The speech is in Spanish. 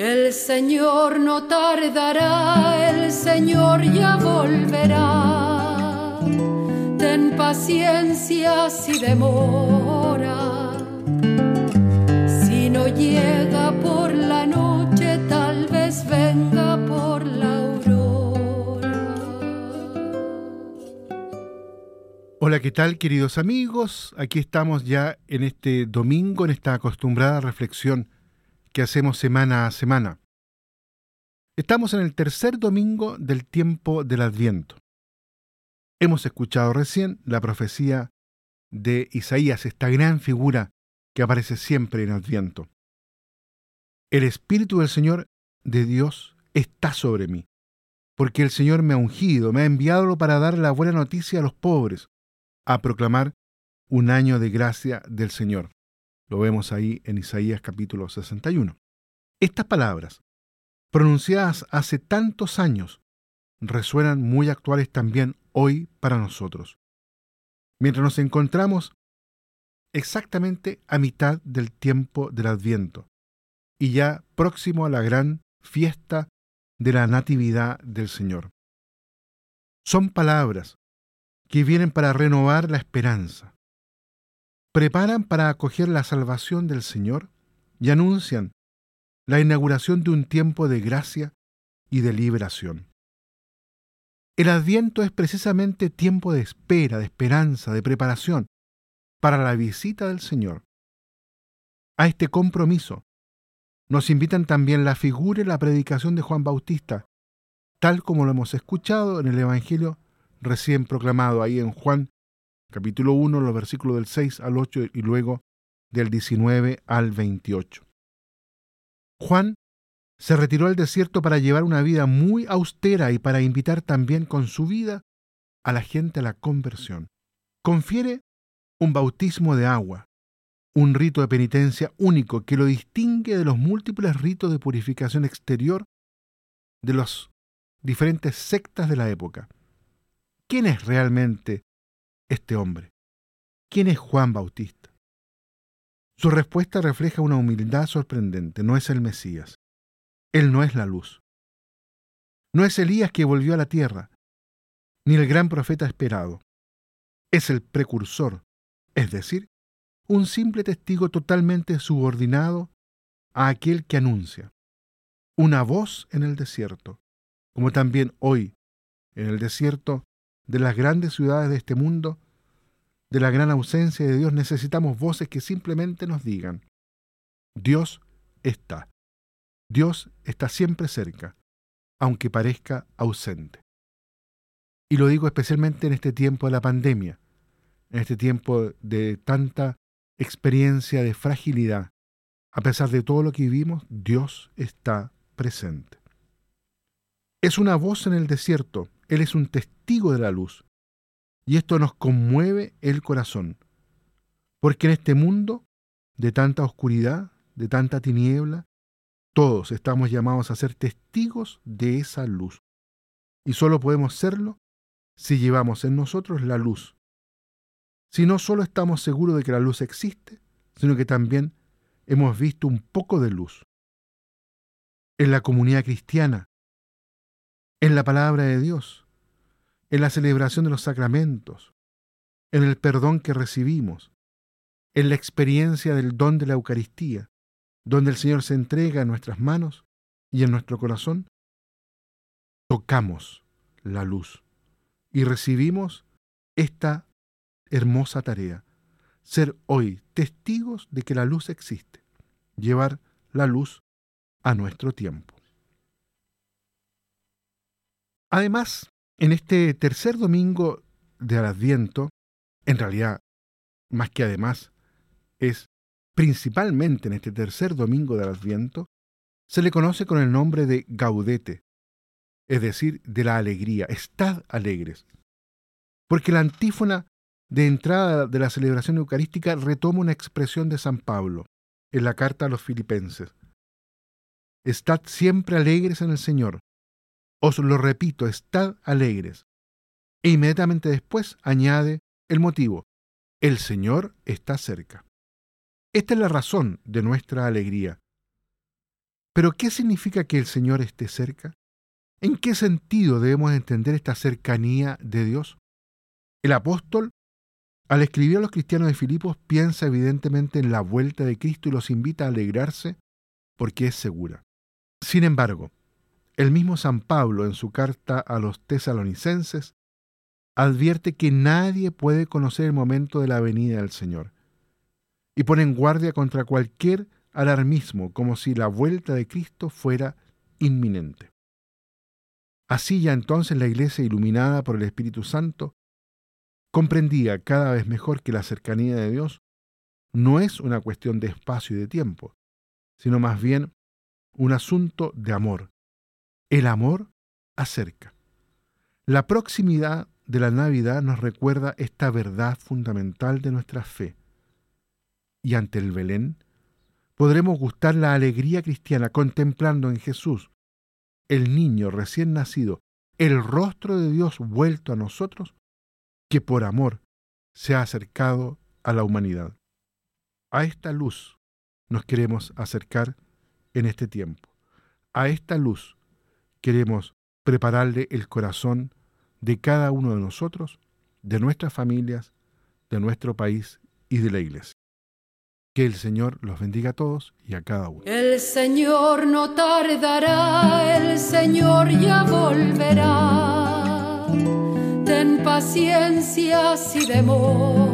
El Señor no tardará, el Señor ya volverá. Ten paciencia si demora. Si no llega por la noche, tal vez venga por la aurora. Hola, ¿qué tal queridos amigos? Aquí estamos ya en este domingo, en esta acostumbrada reflexión que hacemos semana a semana. Estamos en el tercer domingo del tiempo del Adviento. Hemos escuchado recién la profecía de Isaías, esta gran figura que aparece siempre en Adviento. El Espíritu del Señor de Dios está sobre mí, porque el Señor me ha ungido, me ha enviado para dar la buena noticia a los pobres, a proclamar un año de gracia del Señor. Lo vemos ahí en Isaías capítulo 61. Estas palabras, pronunciadas hace tantos años, resuenan muy actuales también hoy para nosotros. Mientras nos encontramos exactamente a mitad del tiempo del Adviento y ya próximo a la gran fiesta de la Natividad del Señor. Son palabras que vienen para renovar la esperanza, preparan para acoger la salvación del Señor y anuncian la inauguración de un tiempo de gracia y de liberación. El adviento es precisamente tiempo de espera, de esperanza, de preparación para la visita del Señor. A este compromiso nos invitan también la figura y la predicación de Juan Bautista, tal como lo hemos escuchado en el Evangelio recién proclamado ahí en Juan capítulo 1, los versículos del 6 al 8 y luego del 19 al 28. Juan se retiró al desierto para llevar una vida muy austera y para invitar también con su vida a la gente a la conversión. Confiere un bautismo de agua, un rito de penitencia único que lo distingue de los múltiples ritos de purificación exterior de las diferentes sectas de la época. ¿Quién es realmente este hombre? ¿Quién es Juan Bautista? Su respuesta refleja una humildad sorprendente. No es el Mesías. Él no es la luz. No es Elías que volvió a la tierra, ni el gran profeta esperado. Es el precursor, es decir, un simple testigo totalmente subordinado a aquel que anuncia. Una voz en el desierto, como también hoy, en el desierto, de las grandes ciudades de este mundo, de la gran ausencia de Dios, necesitamos voces que simplemente nos digan, Dios está. Dios está siempre cerca, aunque parezca ausente. Y lo digo especialmente en este tiempo de la pandemia, en este tiempo de tanta experiencia de fragilidad. A pesar de todo lo que vivimos, Dios está presente. Es una voz en el desierto, él es un testigo de la luz. Y esto nos conmueve el corazón. Porque en este mundo de tanta oscuridad, de tanta tiniebla, todos estamos llamados a ser testigos de esa luz. Y solo podemos serlo si llevamos en nosotros la luz. Si no solo estamos seguros de que la luz existe, sino que también hemos visto un poco de luz. En la comunidad cristiana, en la palabra de Dios, en la celebración de los sacramentos, en el perdón que recibimos, en la experiencia del don de la Eucaristía, donde el Señor se entrega en nuestras manos y en nuestro corazón, tocamos la luz y recibimos esta hermosa tarea, ser hoy testigos de que la luz existe, llevar la luz a nuestro tiempo. Además, en este tercer domingo del Adviento, en realidad, más que además, es principalmente en este tercer domingo del Adviento, se le conoce con el nombre de Gaudete, es decir, de la alegría. Estad alegres. Porque la antífona de entrada de la celebración eucarística retoma una expresión de San Pablo en la carta a los filipenses. Estad siempre alegres en el Señor. Os lo repito, estad alegres. E inmediatamente después añade el motivo, el Señor está cerca. Esta es la razón de nuestra alegría. Pero ¿qué significa que el Señor esté cerca? ¿En qué sentido debemos entender esta cercanía de Dios? El apóstol, al escribir a los cristianos de Filipos, piensa evidentemente en la vuelta de Cristo y los invita a alegrarse porque es segura. Sin embargo, el mismo San Pablo en su carta a los tesalonicenses advierte que nadie puede conocer el momento de la venida del Señor y pone en guardia contra cualquier alarmismo como si la vuelta de Cristo fuera inminente. Así ya entonces la iglesia iluminada por el Espíritu Santo comprendía cada vez mejor que la cercanía de Dios no es una cuestión de espacio y de tiempo, sino más bien un asunto de amor. El amor acerca. La proximidad de la Navidad nos recuerda esta verdad fundamental de nuestra fe. Y ante el Belén, podremos gustar la alegría cristiana contemplando en Jesús, el niño recién nacido, el rostro de Dios vuelto a nosotros, que por amor se ha acercado a la humanidad. A esta luz nos queremos acercar en este tiempo. A esta luz queremos prepararle el corazón de cada uno de nosotros, de nuestras familias, de nuestro país y de la iglesia. Que el Señor los bendiga a todos y a cada uno. El Señor no tardará, el Señor ya volverá. Ten paciencia si demora